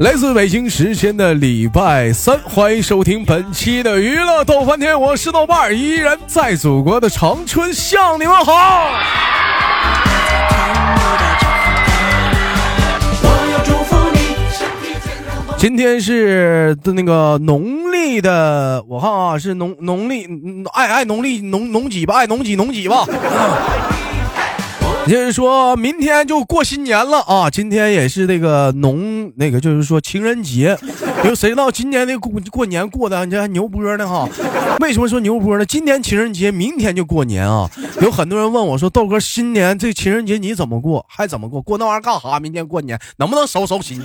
来自北京时间的礼拜三，欢迎收听本期的娱乐逗翻天，我是豆瓣，依然在祖国的长春向你们好。今天是的那个农历的，我看啊是农农历，爱爱农历农农几吧，爱农几农几吧。就是说明天就过新年了啊！今天也是那个农那个，就是说情人节。有谁知道今年的过过年过的，你这还牛波呢哈？为什么说牛波呢？今天情人节，明天就过年啊！有很多人问我说：“豆哥，新年这情人节你怎么过？还怎么过？过那玩意儿干哈？明天过年能不能收收心？”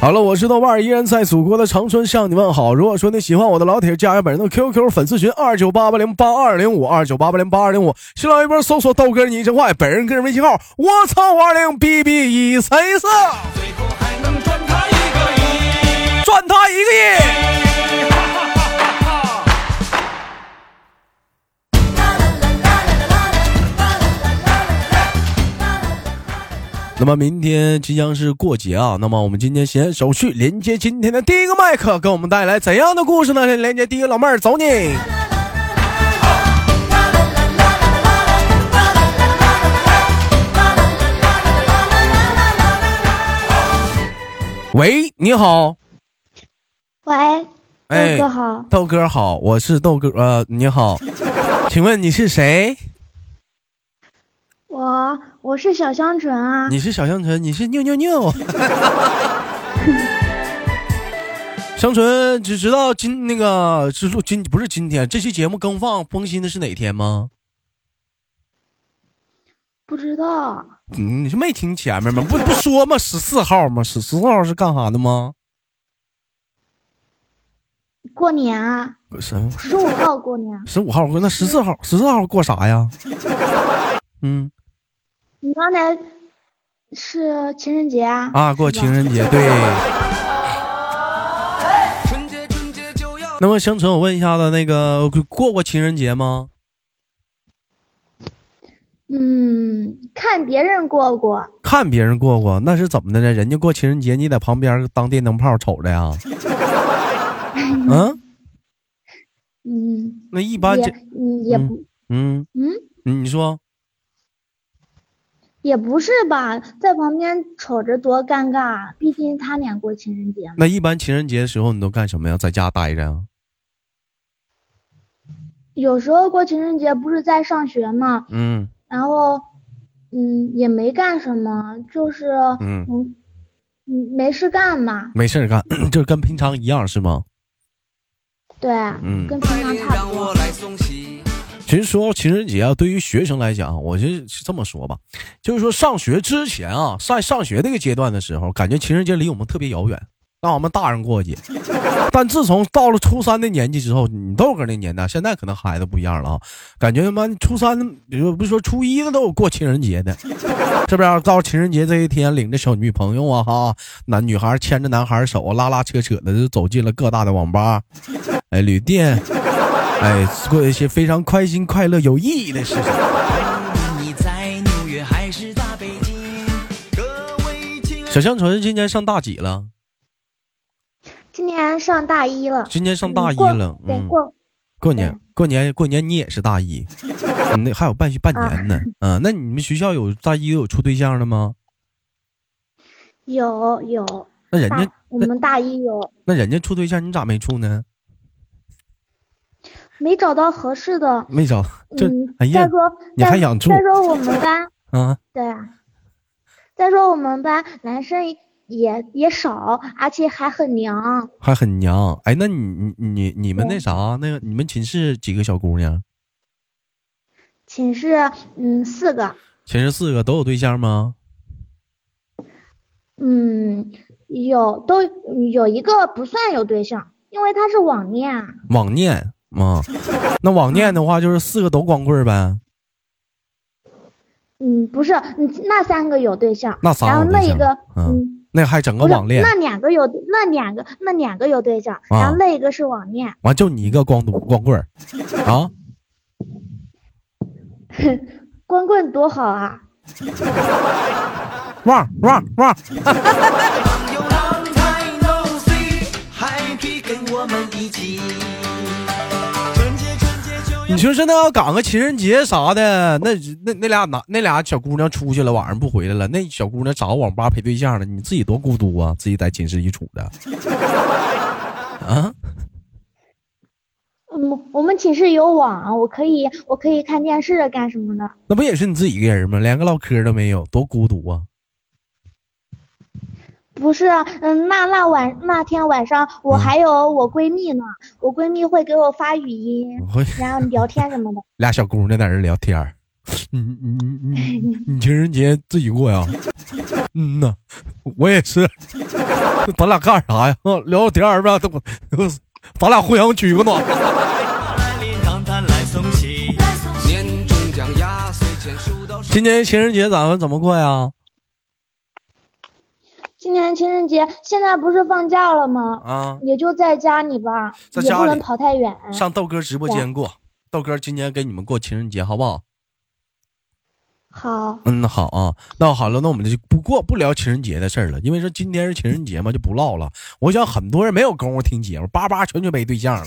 好了，我是豆瓣依然在祖国的长春向你问好。如果说你喜欢我的老铁，加下本人的 QQ 粉丝群二九八八零八二零五二九八八零八二零五，新浪微博搜索豆哥你真坏，本人个人微信号我操五二零 B B 一 C 四，赚他一个亿。那么明天即将是过节啊，那么我们今天先手续连接今天的第一个麦克，给我们带来怎样的故事呢？连接第一个老妹儿，走你。喂，你好。喂，豆哥好。豆哥好，我是豆哥，呃，你好，请问你是谁？我我是小香纯啊，你是小香纯，你是尿尿尿。香纯只知道今那个是录今不是今天这期节目更放更新的是哪天吗？不知道。嗯，你是没听前面吗？不不说吗？十四号吗？十四号是干啥的吗？过年啊。什十五号过年。十五号过，那十四号十四号过啥呀？嗯。你刚才是情人节啊？啊，过情人节对。那么香纯，我问一下子，那个过过情人节吗？嗯，看别人过过。看别人过过，那是怎么的呢？人家过情人节，你在旁边当电灯泡瞅着呀？嗯。嗯。那一般这也不嗯嗯，你说。也不是吧，在旁边瞅着多尴尬。毕竟他俩过情人节。那一般情人节的时候你都干什么呀？在家待着啊？有时候过情人节不是在上学吗？嗯。然后，嗯，也没干什么，就是嗯嗯没事干嘛。没事干，就跟平常一样是吗？对，嗯，跟平常差不多。其实说情人节啊，对于学生来讲，我就这么说吧，就是说上学之前啊，上上学这个阶段的时候，感觉情人节离我们特别遥远，让我们大人过节。但自从到了初三的年纪之后，你豆哥那年代，现在可能孩子不一样了啊，感觉他妈初三，比如不说初一的都有过情人节的，是不是？到情人节这一天，领着小女朋友啊，哈，男女孩牵着男孩手，拉拉扯扯的就走进了各大的网吧，哎，旅店。哎，做一些非常开心、快乐、有意义的事情。小香纯今年上大几了？今年上大一了。今年上大一了，嗯。过过年，过年，过年，你也是大一，那还有半半年呢。嗯，那你们学校有大一有处对象的吗？有有。那人家我们大一有。那人家处对象，你咋没处呢？没找到合适的，没找，嗯，再说你还想处？再说我们班，啊，对啊，再说我们班男生也也少，而且还很娘，还很娘。哎，那你你你你们那啥，那个你们寝室几个小姑娘？寝室嗯四个。寝室四个都有对象吗？嗯，有都有一个不算有对象，因为他是网恋。网恋。啊，那网恋的话就是四个都光棍呗。嗯，不是，那三个有对象，那三个然后那一个，嗯，那还整个网恋。那两个有，那两个，那两个有对象，然后那一个是网恋。完就你一个光独光棍儿，啊？光棍多好啊！旺旺旺！你说是那要赶个情人节啥的，那那那俩男那俩小姑娘出去了，晚上不回来了，那小姑娘找个网吧陪对象了，你自己多孤独啊，自己在寝室一处的。啊？嗯，我们寝室有网，我可以我可以看电视干什么的？那不也是你自己一个人吗？连个唠嗑都没有，多孤独啊！不是，嗯，那那晚那天晚上我还有我闺蜜呢，我闺蜜会给我发语音，然后聊天什么的。俩小姑娘在这聊天你你你你你情人节自己过呀？嗯呐，我也是。咱俩干啥呀？聊聊天儿呗，咱俩互相取个暖。今年情人节咱们怎么过呀？今年情人节现在不是放假了吗？啊，也就在家里吧，也不能跑太远。上豆哥直播间过，豆哥今年给你们过情人节，好不好？好。嗯，好啊。那好了，那我们就不过不聊情人节的事儿了，因为说今天是情人节嘛，就不唠了。我想很多人没有功夫听节目，叭叭全就没对象了。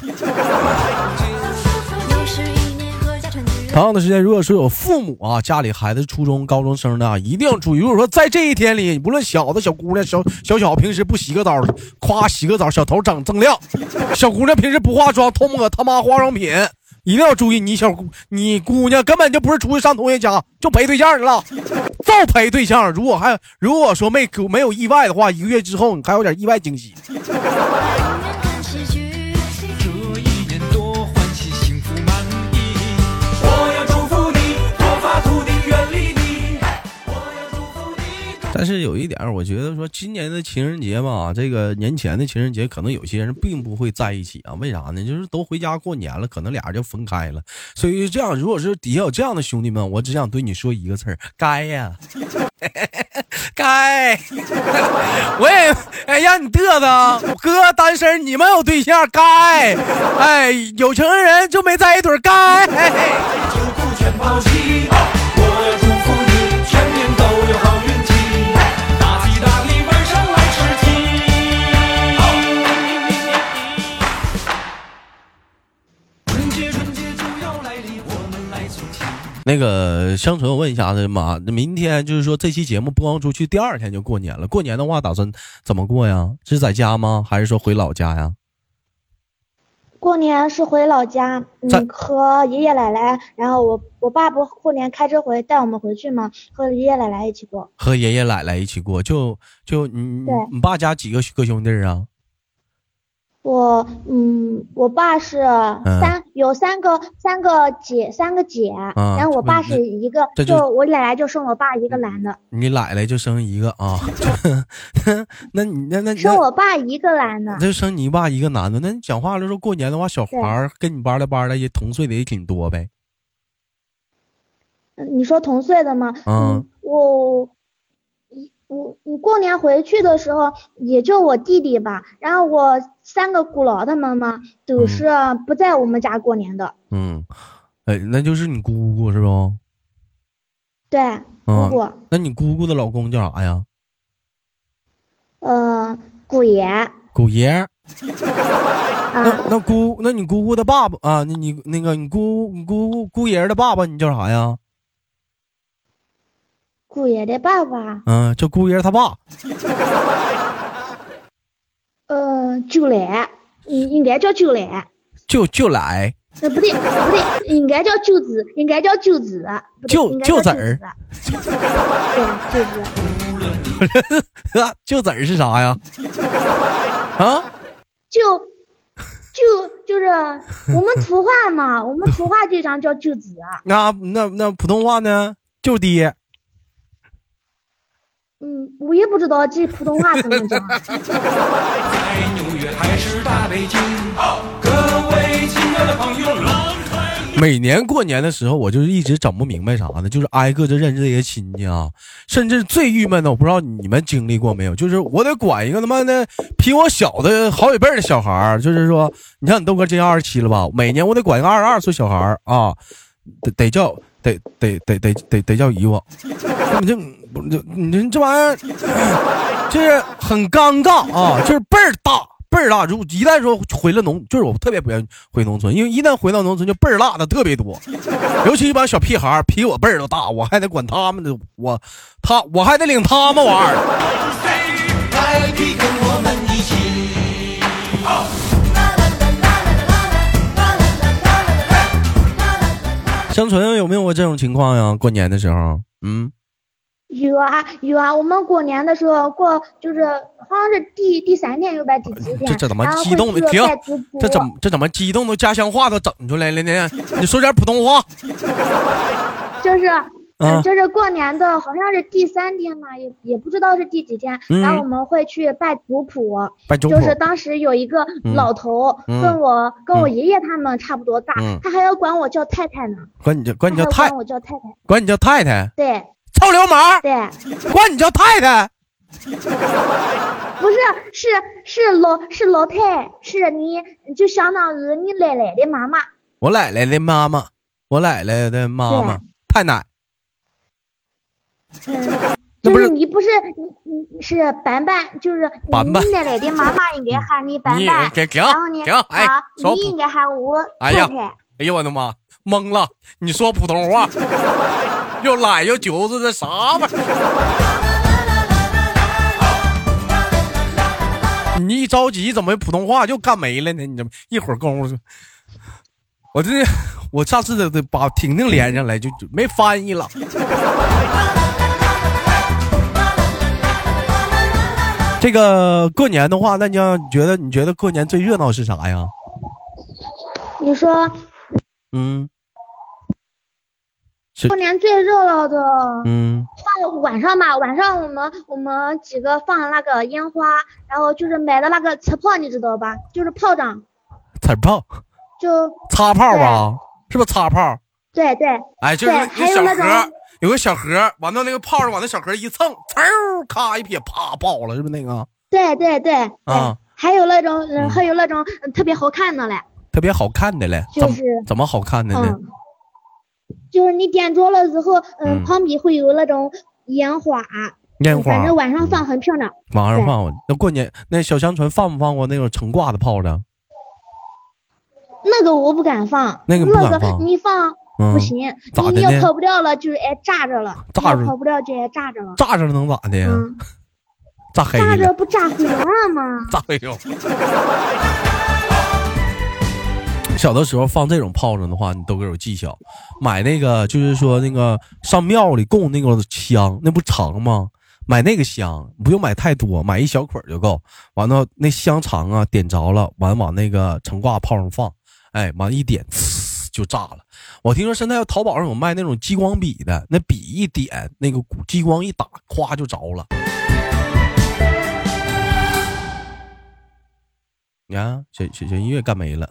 同样的时间，如果说有父母啊，家里孩子初中、高中生的，一定要注意。如果说在这一天里，无论小的小姑娘、小小小平时不洗个澡，夸洗个澡，小头整锃亮；小姑娘平时不化妆，偷摸他妈化妆品，一定要注意。你小姑，你姑娘根本就不是出去上同学家，就陪对象去了，就陪对象。如果还如果说没没有意外的话，一个月之后你还有点意外惊喜。但是有一点，我觉得说今年的情人节吧，这个年前的情人节，可能有些人并不会在一起啊。为啥呢？就是都回家过年了，可能俩人就分开了。所以这样，如果是底下有这样的兄弟们，我只想对你说一个字儿：该呀，该。我也哎让你嘚瑟，哥单身，你们有对象，该。哎，有情人就没在一堆，该。那个香纯，我问一下子妈，明天就是说这期节目播放出去，第二天就过年了。过年的话，打算怎么过呀？是在家吗？还是说回老家呀？过年是回老家，嗯，和爷爷奶奶，然后我我爸不过年开车回带我们回去吗？和爷爷奶奶一起过。和爷爷奶奶一起过，就就你你爸家几个哥兄弟啊？我嗯，我爸是三有三个三个姐三个姐，然后我爸是一个，就我奶奶就生我爸一个男的。你奶奶就生一个啊？那你那那生我爸一个男的，那就生你爸一个男的。那你讲话的时候过年的话，小孩跟你班的班的也同岁的也挺多呗？你说同岁的吗？嗯，我。我我过年回去的时候，也就我弟弟吧，然后我三个姑姥他们嘛，都是不在我们家过年的。嗯，哎，那就是你姑姑是不？对，姑姑。那你姑姑的老公叫啥呀？呃，姑爷。姑爷。那那姑，那你姑姑的爸爸啊？你你那个你姑你姑姑爷的爸爸，你叫啥呀？姑爷的爸爸，嗯，叫姑爷他爸。呃，舅来，应应该叫舅来。舅舅来。呃，不对，不对，应该叫舅子，应该叫舅子。舅舅子儿。对，舅子。舅子儿是啥呀？啊？舅舅就是我们土话嘛，我们土话经常叫舅子。那那那普通话呢？舅爹。嗯，我也不知道这普通话怎么讲。每年过年的时候，我就是一直整不明白啥呢？就是挨个这认识这些亲戚啊，甚至最郁闷的，我不知道你们经历过没有？就是我得管一个他妈的比我小的好几辈的小孩儿，就是说，你像你豆哥今年二十七了吧？每年我得管一个二十二岁小孩儿啊，得得叫得得得得得得叫姨夫，你 这不这你这玩意儿 就是很尴尬啊，就是倍儿大倍儿大。如果一旦说回了农，就是我特别不愿意回农村，因为一旦回到农村就倍儿大的特别多，尤其一帮小屁孩儿比我辈儿都大，我还得管他们的，我他我还得领他们玩香纯有没有过这种情况呀？过年的时候，嗯，有啊有啊。我们过年的时候过，就是好像是第第三天又拜第几天，这这怎么激动的？停，这怎么这怎么激动的？家乡话都整出来了呢？你说点普通话。就是。嗯，就是过年的，好像是第三天嘛，也也不知道是第几天。然后我们会去拜族谱，拜族谱。就是当时有一个老头，跟我跟我爷爷他们差不多大，他还要管我叫太太呢。管你叫管你叫太，管我叫太太。管你叫太太。对。臭流氓。对。管你叫太太。不是，是是老是老太，是你就相当于你奶奶的妈妈。我奶奶的妈妈，我奶奶的妈妈，太奶。嗯，就是你不是你你是板板，就是你奶奶的妈妈应该喊你板板，然后呢，啊，你应该喊我太太。哎呀我的妈，懵了！你说普通话，又懒又酒子，的啥玩意儿？你一着急，怎么普通话就干没了呢？你怎么一会儿功夫，我这我上次得得把婷婷连上来，就就没翻译了。这个过年的话，那你要觉得你觉得过年最热闹是啥呀？你说，嗯，过年最热闹的，嗯，放晚上吧，晚上我们我们几个放那个烟花，然后就是买的那个磁炮，你知道吧？就是炮仗，磁炮，就擦炮吧？是不是擦炮？对对，哎，就是还有那种。有个小盒，完了那个炮上往那小盒一蹭，嗖，咔一撇，啪爆了，是不是那个？对对对，啊，还有那种，还有那种特别好看的嘞，特别好看的嘞，就是怎么好看的呢？就是你点着了之后，嗯，旁边会有那种烟花，烟花，反正晚上放很漂亮。晚上放，那过年那小香纯放不放过那种成挂的炮仗？那个我不敢放，那个不敢放，你放。不行，你你要跑不掉了，就是挨炸着了。炸着跑不掉就挨炸着了。炸着能咋的？炸黑炸着不炸毁了吗？炸黑了。小的时候放这种炮仗的话，你都有技巧。买那个就是说那个上庙里供那个香，那不长吗？买那个香不用买太多，买一小捆就够。完了那香肠啊，点着了，完往那个成挂炮上放，哎，完一点，呲就炸了。我听说现在淘宝上有卖那种激光笔的，那笔一点，那个激光一打，咵就着了。你看，小小小音乐干没了。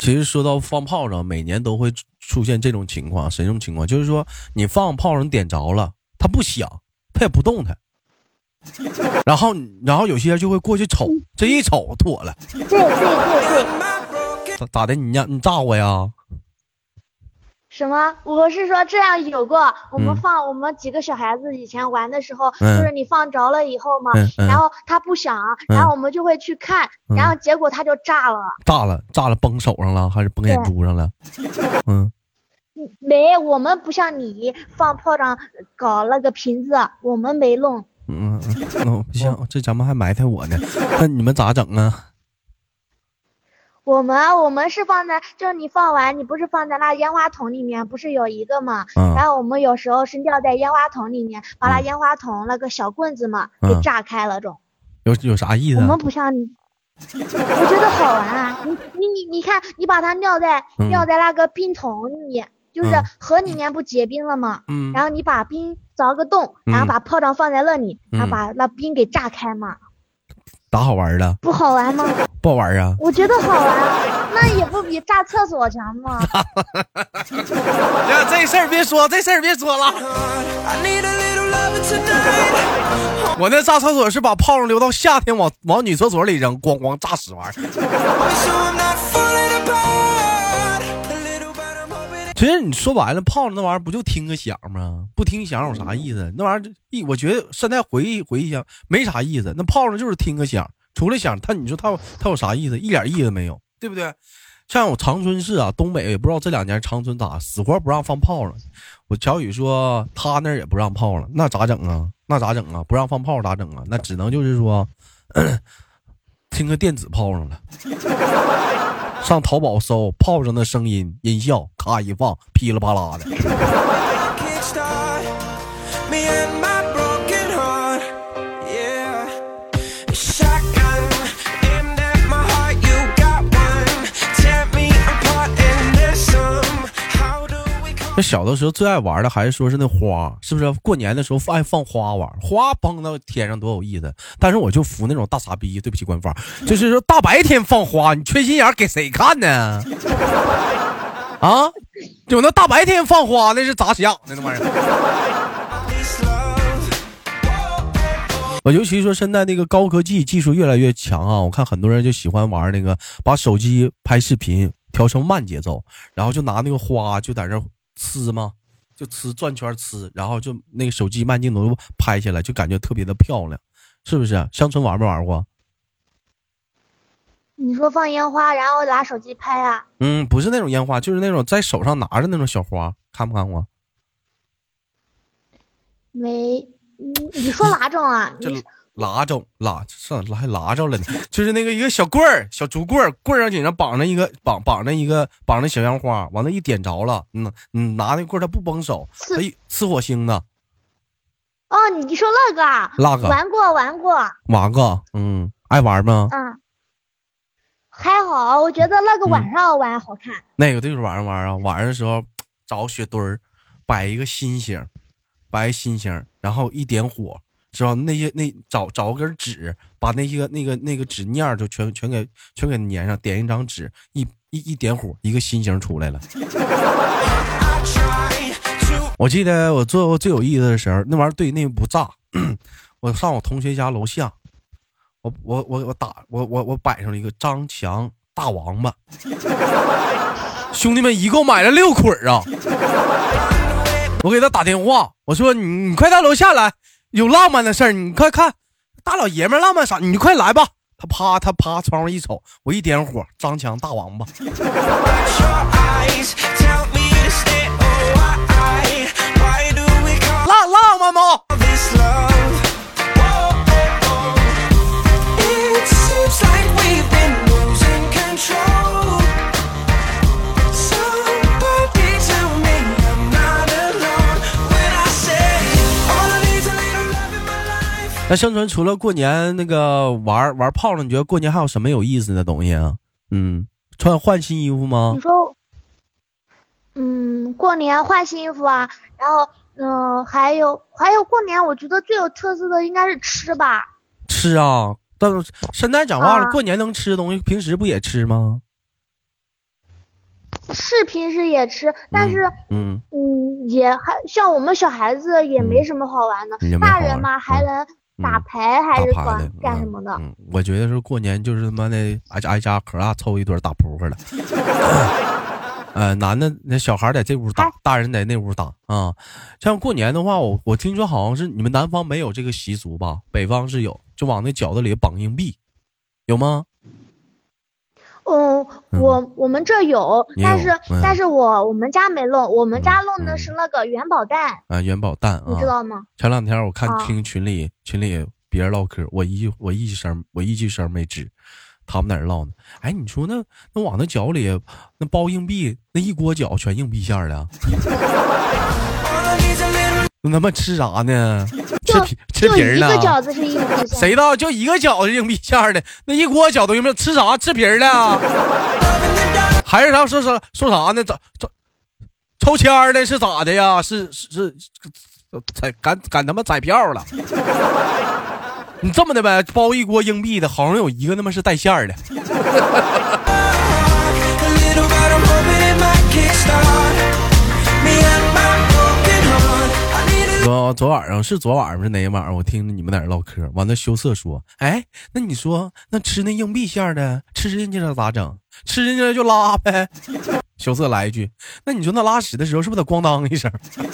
其实说到放炮仗，每年都会出现这种情况，什么情况？就是说你放炮仗点着了，它不响，它也不动弹。然后，然后有些人就会过去瞅，这一瞅妥了。对对对对。咋咋的？你让你炸我呀？什么？我是说这样有过，我们放我们几个小孩子以前玩的时候，就是你放着了以后嘛，然后它不响，然后我们就会去看，然后结果它就炸了。炸了，炸了，崩手上了还是崩眼珠上了？嗯。没，我们不像你放炮仗搞那个瓶子，我们没弄。嗯那嗯，不行，这咱们还埋汰我呢。那 你们咋整啊？我们我们是放在，就是你放完，你不是放在那烟花筒里面，不是有一个嘛？然后我们有时候是尿在烟花筒里面，把那烟花筒那个小棍子嘛给炸开了，种。有有啥意思？我们不像你，我觉得好玩啊！你你你你看，你把它尿在尿在那个冰桶里。就是河里面不结冰了吗？嗯，然后你把冰凿个洞，然后把炮仗放在那里，然后把那冰给炸开嘛。咋好玩了？不好玩吗？不好玩啊！我觉得好玩，那也不比炸厕所强吗？呀，这事儿别说，这事儿别说了。我那炸厕所是把炮仗留到夏天往往女厕所里扔，咣咣炸死玩意儿。其实你说白了，炮仗那玩意儿不就听个响吗？不听响有啥意思？那玩意儿一，我觉得现在回忆回忆想没啥意思。那炮仗就是听个响，除了响，它你说它它有啥意思？一点意思没有，对不对？像我长春市啊，东北也不知道这两年长春咋死活不让放炮了。我乔宇说他那儿也不让炮了，那咋整啊？那咋整啊？不让放炮咋整啊？那只能就是说，听个电子炮上了。上淘宝搜炮声的声音音效，咔一放，噼里啪啦的。那小的时候最爱玩的还是说是那花，是不是？过年的时候爱放花玩，花崩到天上多有意思。但是我就服那种大傻逼，对不起官方，就是说大白天放花，你缺心眼给谁看呢？啊，有那大白天放花那是咋想的那玩意儿？我尤其说现在那个高科技技术越来越强啊，我看很多人就喜欢玩那个，把手机拍视频调成慢节奏，然后就拿那个花就在这。呲吗？就呲转圈呲，然后就那个手机慢镜头拍下来，就感觉特别的漂亮，是不是？乡村玩没玩过？你说放烟花，然后拿手机拍啊？嗯，不是那种烟花，就是那种在手上拿着那种小花，看不看过？没，你你说哪种啊？拉着拉上还拉着了呢，就是那个一个小棍儿，小竹棍儿，棍儿上顶上绑着一个绑绑着一个绑着小烟花，完了一点着了，嗯，嗯拿那棍儿它不崩手，哎，呲火星的。哦，你说那个？那个玩过玩过玩过，嗯，爱玩吗？嗯，还好，我觉得那个晚上玩好看。那个就是晚上玩啊，晚上的时候找雪堆儿，摆一个心形，摆心形，然后一点火。是吧？那些那找找根纸，把那些那个那个纸面就全全给全给粘上，点一张纸，一一一点火，一个心形出来了。我记得我做过最有意思的时候，那玩意儿对那不炸。我上我同学家楼下，我我我我打我我我摆上了一个张强大王八，兄弟们一共买了六捆啊！我给他打电话，我说你你快到楼下来。有浪漫的事儿，你快看，大老爷们浪漫啥？你快来吧！他啪，他啪，窗户一瞅，我一点火，张强大王八。那生存除了过年那个玩玩炮了，你觉得过年还有什么有意思的东西啊？嗯，穿换新衣服吗？你说，嗯，过年换新衣服啊，然后嗯，还有还有过年，我觉得最有特色的应该是吃吧。吃啊，但是现在讲话了，过年能吃的东西，平时不也吃吗？是平时也吃，但是嗯嗯，也还像我们小孩子也没什么好玩的，大人嘛还能。打牌还是干干什么的？嗯，我觉得是过年就是他妈的挨家挨家可大凑一堆打扑克的。呃，男的那小孩在这屋打，大人在那屋打啊。像过年的话，我我听说好像是你们南方没有这个习俗吧？北方是有，就往那饺子里绑硬币，有吗？嗯，我我们这有，但是但是我我们家没弄，我们家弄的是那个元宝蛋啊，元宝蛋，你知道吗？前两天我看听群里群里别人唠嗑，我一我一声我一句声没吱，他们在那唠呢。哎，你说那那往那饺里那包硬币，那一锅饺全硬币馅的。那他妈吃啥呢？吃皮吃皮儿呢？一个饺子是硬币谁道就一个饺子硬币馅的？那一锅饺子硬币，吃啥？吃皮儿的？还是啥？说说说啥呢？咋咋抽签的？是咋的呀？是是是彩赶赶他妈彩票了？你这么的呗？包一锅硬币的，好像有一个他妈是带馅儿的。昨晚上是昨晚上是哪一晚上？我听着你们在那唠嗑，完了羞涩说：“哎，那你说那吃那硬币馅的，吃进去了咋整？吃进去了就拉呗。”羞涩来一句：“那你说那拉屎的时候是不是得咣当一声？”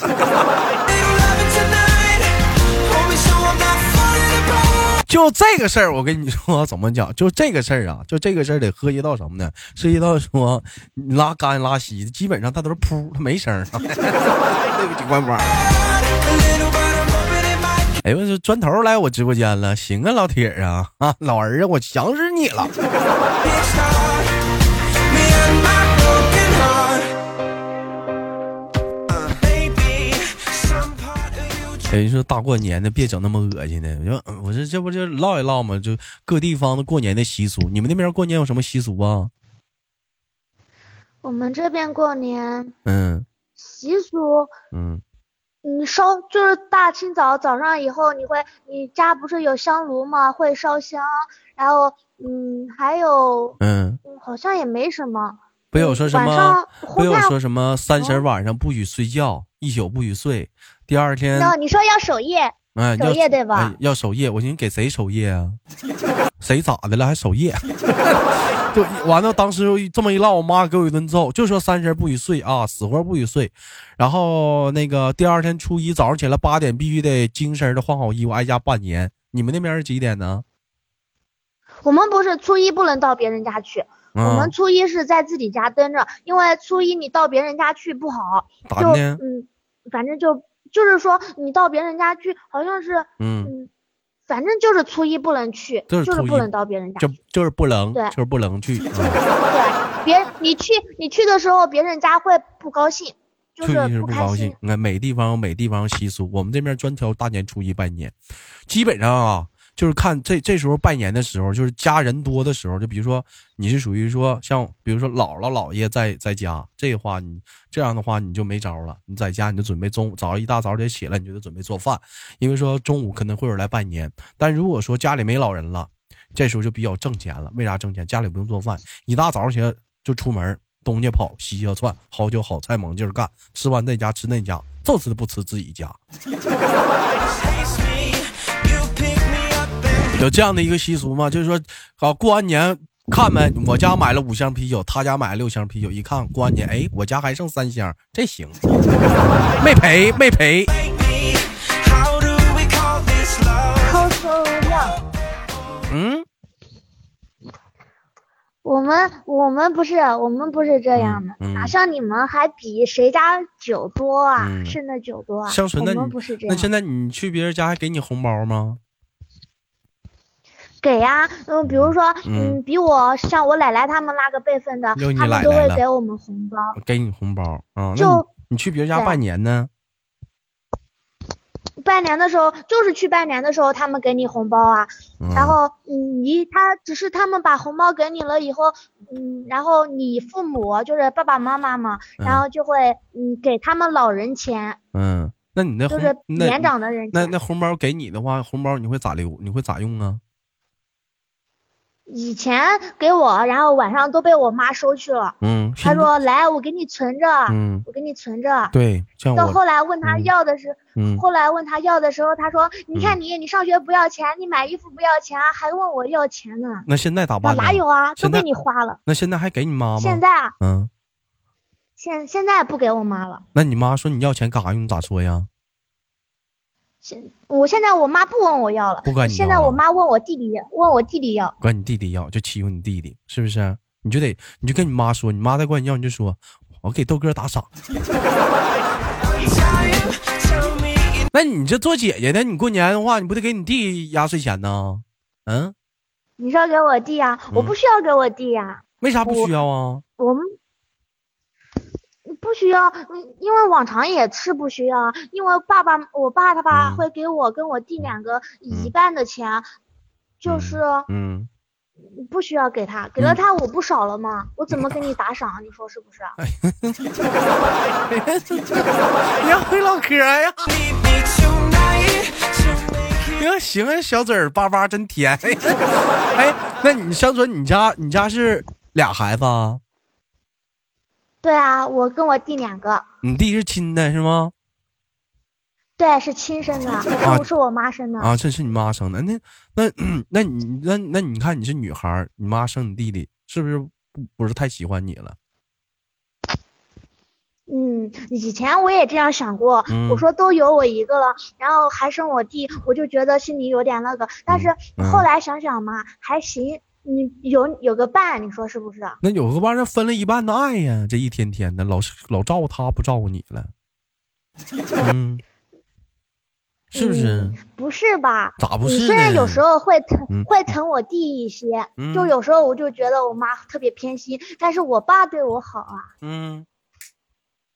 就这个事儿，我跟你说怎么讲？就这个事儿啊，就这个事儿得涉及到什么呢？涉及到说拉干拉稀，基本上它都是噗，它没声儿。对不起，官方。哎呦，这砖头来我直播间了，行啊，老铁啊啊，老儿啊，我想死你了。人说大过年的别整那么恶心的，我说我说这不就唠一唠嘛？就各地方的过年的习俗，你们那边过年有什么习俗啊？我们这边过年，嗯，习俗，嗯，你烧就是大清早早上以后，你会你家不是有香炉吗？会烧香，然后嗯，还有嗯，好像也没什么。不有说什么？不有说什么？三十晚上不许睡觉，一宿不许睡。第二天，你说要守夜，哎，守夜对吧？要守夜，我寻思给谁守夜啊？谁咋的了还守夜？就完了，当时这么一唠，我妈给我一顿揍，就说三十不许睡啊，死活不许睡。然后那个第二天初一早上起来八点必须得精神的换好衣服挨家拜年。你们那边是几点呢？我们不是初一不能到别人家去，我们初一是在自己家蹲着，因为初一你到别人家去不好。咋的嗯，反正就。就是说，你到别人家去，好像是，嗯，反正就是初一不能去，就是不能到别人家，就就是不能，对，就是不能去。对，别你去你去的时候，别人家会不高兴，就是不高兴。你看，每地方有每地方习俗，我们这边专挑大年初一拜年，基本上啊。就是看这这时候拜年的时候，就是家人多的时候，就比如说你是属于说像，比如说姥姥姥爷在在家，这话你这样的话你就没招了。你在家你就准备中午早上一大早得起来，你就得准备做饭，因为说中午可能会有人来拜年。但如果说家里没老人了，这时候就比较挣钱了。为啥挣钱？家里不用做饭，一大早起来就出门东家跑西家窜，好酒好菜猛劲干，吃完在家吃那家，就是不吃自己家。有这样的一个习俗吗？就是说，好过完年看呗，我家买了五箱啤酒，他家买了六箱啤酒，一看过完年，哎，我家还剩三箱，这行，没赔没赔。嗯，我们我们不是我们不是这样的，哪像你们还比谁家酒多啊，剩的酒多啊？香纯，那你不是这样？那现在你去别人家还给你红包吗？给呀，嗯，比如说，嗯，比我像我奶奶他们那个辈分的，他们都会给我们红包，给你红包啊。就你去别人家拜年呢？拜年的时候就是去拜年的时候，他们给你红包啊。然后，嗯，你他只是他们把红包给你了以后，嗯，然后你父母就是爸爸妈妈嘛，然后就会嗯给他们老人钱。嗯，那你那就是年长的人。那那红包给你的话，红包你会咋留？你会咋用啊？以前给我，然后晚上都被我妈收去了。嗯，她说：“来，我给你存着。”嗯，我给你存着。对，到后来问他要的是，嗯，后来问他要的时候，他说：“你看你，你上学不要钱，你买衣服不要钱，还问我要钱呢。”那现在咋办？哪有啊？都被你花了。那现在还给你妈吗？现在啊，嗯，现现在不给我妈了。那你妈说你要钱干啥用？你咋说呀？现我现在我妈不问我要了，不管你。现在我妈问我弟弟，问我弟弟要，管你弟弟要就欺负你弟弟，是不是？你就得你就跟你妈说，你妈再管你要，你就说，我给豆哥打赏。那你这做姐姐的，你过年的话，你不得给你弟压岁钱呢？嗯？你说给我弟呀？我不需要给我弟呀。为啥不需要啊？我们。不需要，嗯，因为往常也是不需要啊，因为爸爸，我爸他爸会给我跟我弟两个一半的钱，就是，嗯，不需要给他，给了他我不少了吗？我怎么给你打赏？你说是不是？你要会唠嗑呀！行行啊，小嘴儿巴巴真甜。哎，那你香纯，你家你家是俩孩子啊？对啊，我跟我弟两个。你弟是亲的是吗？对，是亲生的，不是我妈生的啊，这是你妈生的。那那 那你那那你看你是女孩，你妈生你弟弟，是不是不不是太喜欢你了？嗯，以前我也这样想过，我说都有我一个了，然后还生我弟，我就觉得心里有点那个。但是后来想想嘛，还行，你有有个伴，你说是不是？那有个伴，那分了一半的爱呀，这一天天的，老老照顾他，不照顾你了。嗯。是不是？不是吧？咋不是？虽然有时候会疼，会疼我弟一些，就有时候我就觉得我妈特别偏心，但是我爸对我好啊。嗯。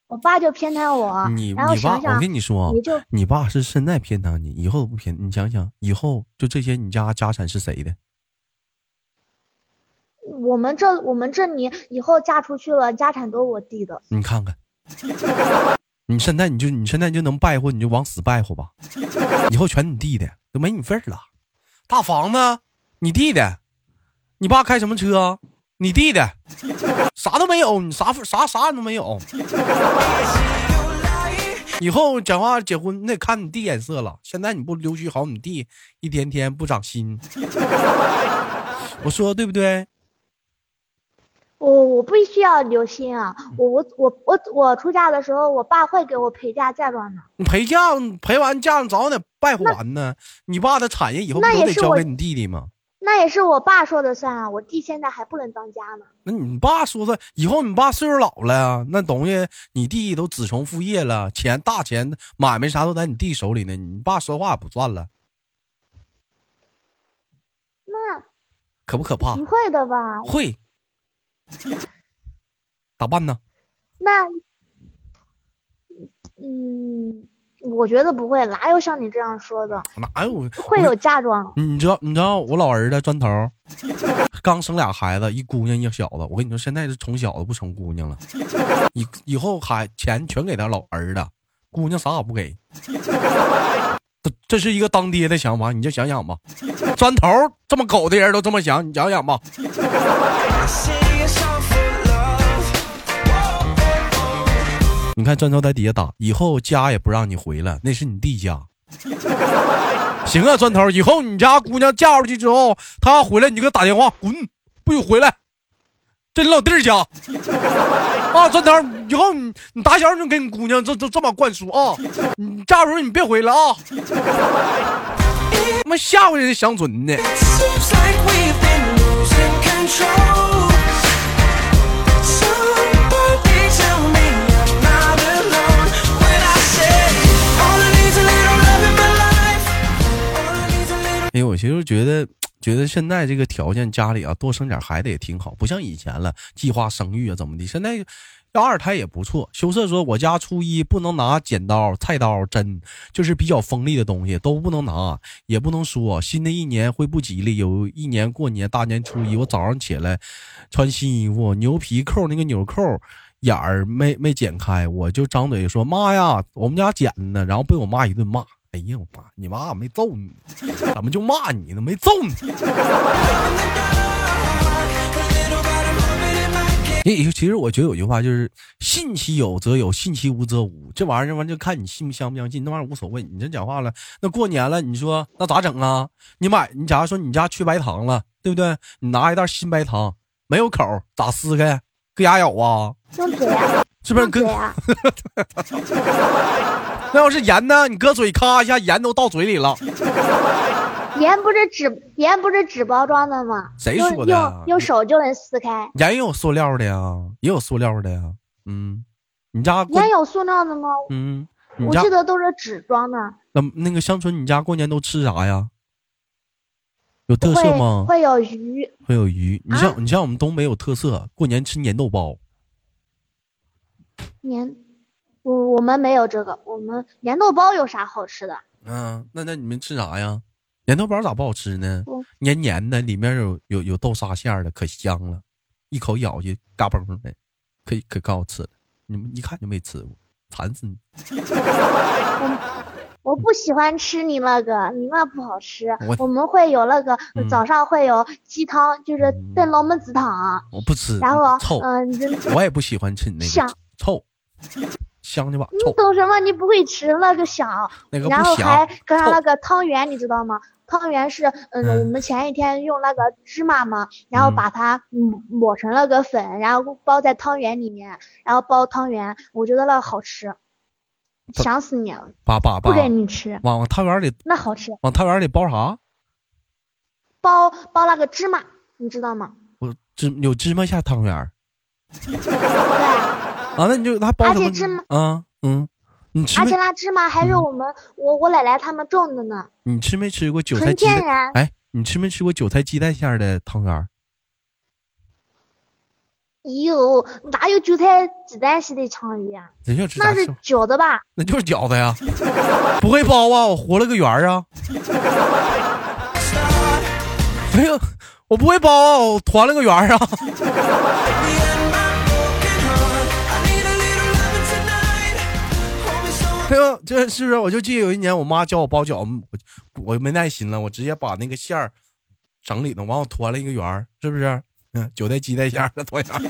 我爸就偏袒我。你然后想想，我跟你说，你就你爸是现在偏袒你，以后不偏。你想想，以后就这些，你家家产是谁的？我们这我们这里以后嫁出去了，家产都是我弟的。你看看。你现在你就你现在就能败货，你就往死败货吧，以后全你弟的都没你份儿了。大房子，你弟的，你爸开什么车？你弟的，啥都没有，你啥啥啥你都没有。以后讲话结婚，那得看你弟眼色了。现在你不留须好，你弟一天天不长心。我说对不对？我我不需要留心啊，我我我我我出嫁的时候，我爸会给我陪嫁嫁妆的。你陪嫁陪完嫁早得败还呢。你爸的产业以后不都得交给你弟弟吗？那也是我爸说的算啊，我弟现在还不能当家呢。那你爸说的，以后你爸岁数老了呀，那东西你弟都子承父业了，钱大钱买卖啥都在你弟手里呢，你爸说话不算了。那可不可怕？不会的吧？会。咋办呢？那，嗯，我觉得不会，哪有像你这样说的？哪有？会有嫁妆。你知道？你知道我老儿子砖头，刚生俩孩子，一姑娘一小子。我跟你说，现在是宠小子不宠姑娘了。以以后还钱全给他老儿子，姑娘啥也不给。这这是一个当爹的想法，你就想想吧。砖头这么狗的人都这么想，你想想吧。你看砖头在底下打，以后家也不让你回了，那是你弟家。行啊，砖头，以后你家姑娘嫁出去之后，她回来，你就给她打电话，滚，不许回来，这你老弟家。啊，砖头，以后你你打小就给你姑娘这这这么灌输啊，你嫁出去你别回来啊，他妈吓唬人家乡村呢。哎，我其实觉得，觉得现在这个条件，家里啊多生点孩子也挺好，不像以前了，计划生育啊怎么的。现在要二胎也不错。羞涩说，我家初一不能拿剪刀、菜刀、针，就是比较锋利的东西都不能拿，也不能说新的一年会不吉利。有一年过年大年初一，我早上起来穿新衣服，牛皮扣那个纽扣眼儿没没剪开，我就张嘴说妈呀，我们家剪的呢，然后被我妈一顿骂。哎呀，我妈，你妈没揍你，怎么就骂你呢？没揍你。哎，其实我觉得有句话就是“信其有则有，信其无则无”。这玩意儿完就看你信不相不相信，那玩意儿无所谓。你这讲话了，那过年了，你说那咋整啊？你买，你假如说你家缺白糖了，对不对？你拿一袋新白糖，没有口，咋撕开？搁牙咬啊？用嘴啊？是不是搁？那要是盐呢？你搁嘴咔一下，盐都到嘴里了。盐不是纸，盐不是纸包装的吗？谁说的？用用手就能撕开。盐也有塑料的呀，也有塑料的呀。嗯，你家盐有塑料的吗？嗯，我记得都是纸装的。那那个乡村，你家过年都吃啥呀？有特色吗？会有鱼。会有鱼。你像你像我们东北有特色，过年吃粘豆包。粘。我我们没有这个，我们粘豆包有啥好吃的？嗯，那那你们吃啥呀？粘豆包咋不好吃呢？黏黏的，里面有有有豆沙馅的，可香了，一口咬去，嘎嘣的，可可可好吃了。你们一看就没吃过，馋死你！我我不喜欢吃你那个，你那不好吃。我们会有那个早上会有鸡汤，就是炖老母子汤。我不吃，然后臭。嗯，我也不喜欢吃那个，臭。香的吧。你懂什么？你不会吃那个香，然后还搁上那个汤圆，你知道吗？汤圆是，嗯，我们前一天用那个芝麻嘛，然后把它抹抹成了个粉，然后包在汤圆里面，然后包汤圆，我觉得那个好吃，想死你了！不给你吃，往汤圆里那好吃，往汤圆里包啥？包包那个芝麻，你知道吗？我芝有芝麻馅汤圆。对。啊，那你就他包而且芝麻啊，嗯。而且那芝麻还是我们我我奶奶他们种的呢。你吃没吃过韭菜鸡？天然。哎，你吃没吃过韭菜鸡蛋馅的汤圆？有，哪有韭菜鸡蛋馅的汤圆啊？那是饺子吧？那就是饺子呀。不会包啊，我活了个圆啊。没有，我不会包啊，我团了个圆啊。哎呦，这是不是？我就记得有一年，我妈教我包饺子，我我没耐心了，我直接把那个馅儿整里头，完我团了一个圆儿，是不是？嗯，韭菜鸡蛋馅儿的团圆。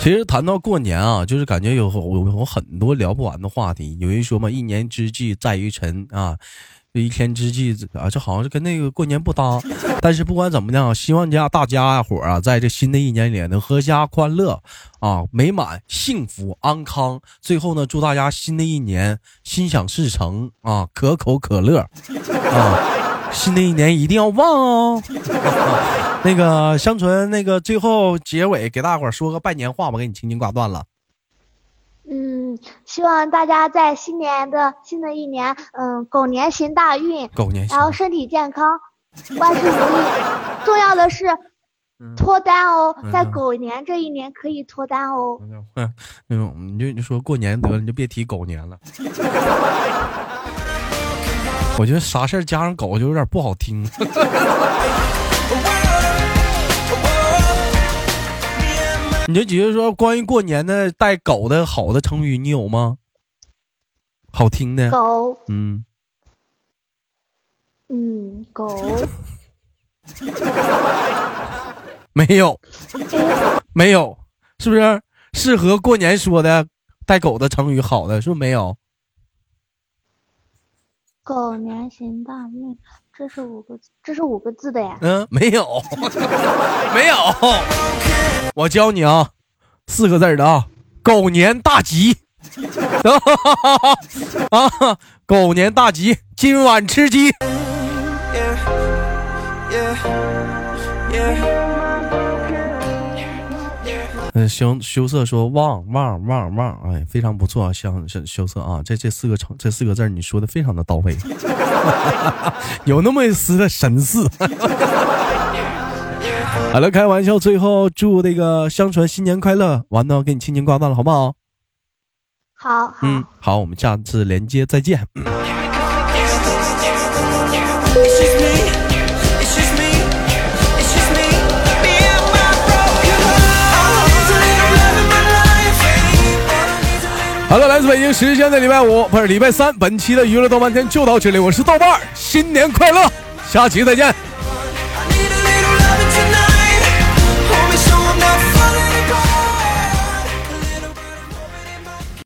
其实谈到过年啊，就是感觉有有有很多聊不完的话题。有人说嘛，一年之计在于晨啊。这一天之计啊，这好像是跟那个过年不搭。但是不管怎么样，希望家大家伙啊，在这新的一年里能阖家欢乐啊，美满、幸福、安康。最后呢，祝大家新的一年心想事成啊，可口可乐啊，新的一年一定要旺哦。那个香纯，那个最后结尾给大伙说个拜年话吧，给你轻轻挂断了。嗯，希望大家在新年的新的一年，嗯，狗年行大运，狗年，然后身体健康，万事如意。重要的是脱单哦，在狗年这一年可以脱单哦。嗯，那种你就你说过年得了，你就别提狗年了。我觉得啥事儿加上狗就有点不好听。你就觉得说关于过年的带狗的好的成语，你有吗？好听的。狗，嗯，嗯，狗。没有，没有，是不是？适合过年说的带狗的成语？好的，是不是没有？狗年行大运，这是五个字，这是五个字的呀。嗯，没有，没有。我教你啊，四个字的啊，狗年大吉。啊，狗年大吉，今晚吃鸡。嗯，羞羞涩说旺旺旺旺，哎，非常不错，像羞羞涩啊，这这四个成这四个字你说的非常的到位，有那么一丝的神似。好了，开玩笑，最后祝那个香纯新年快乐，完了给你轻轻挂断了，好不好？好，嗯，好，我们下次连接再见。好了，来自北京时间的礼拜五，不是礼拜三，本期的娱乐豆瓣天就到这里，我是豆瓣，新年快乐，下期再见。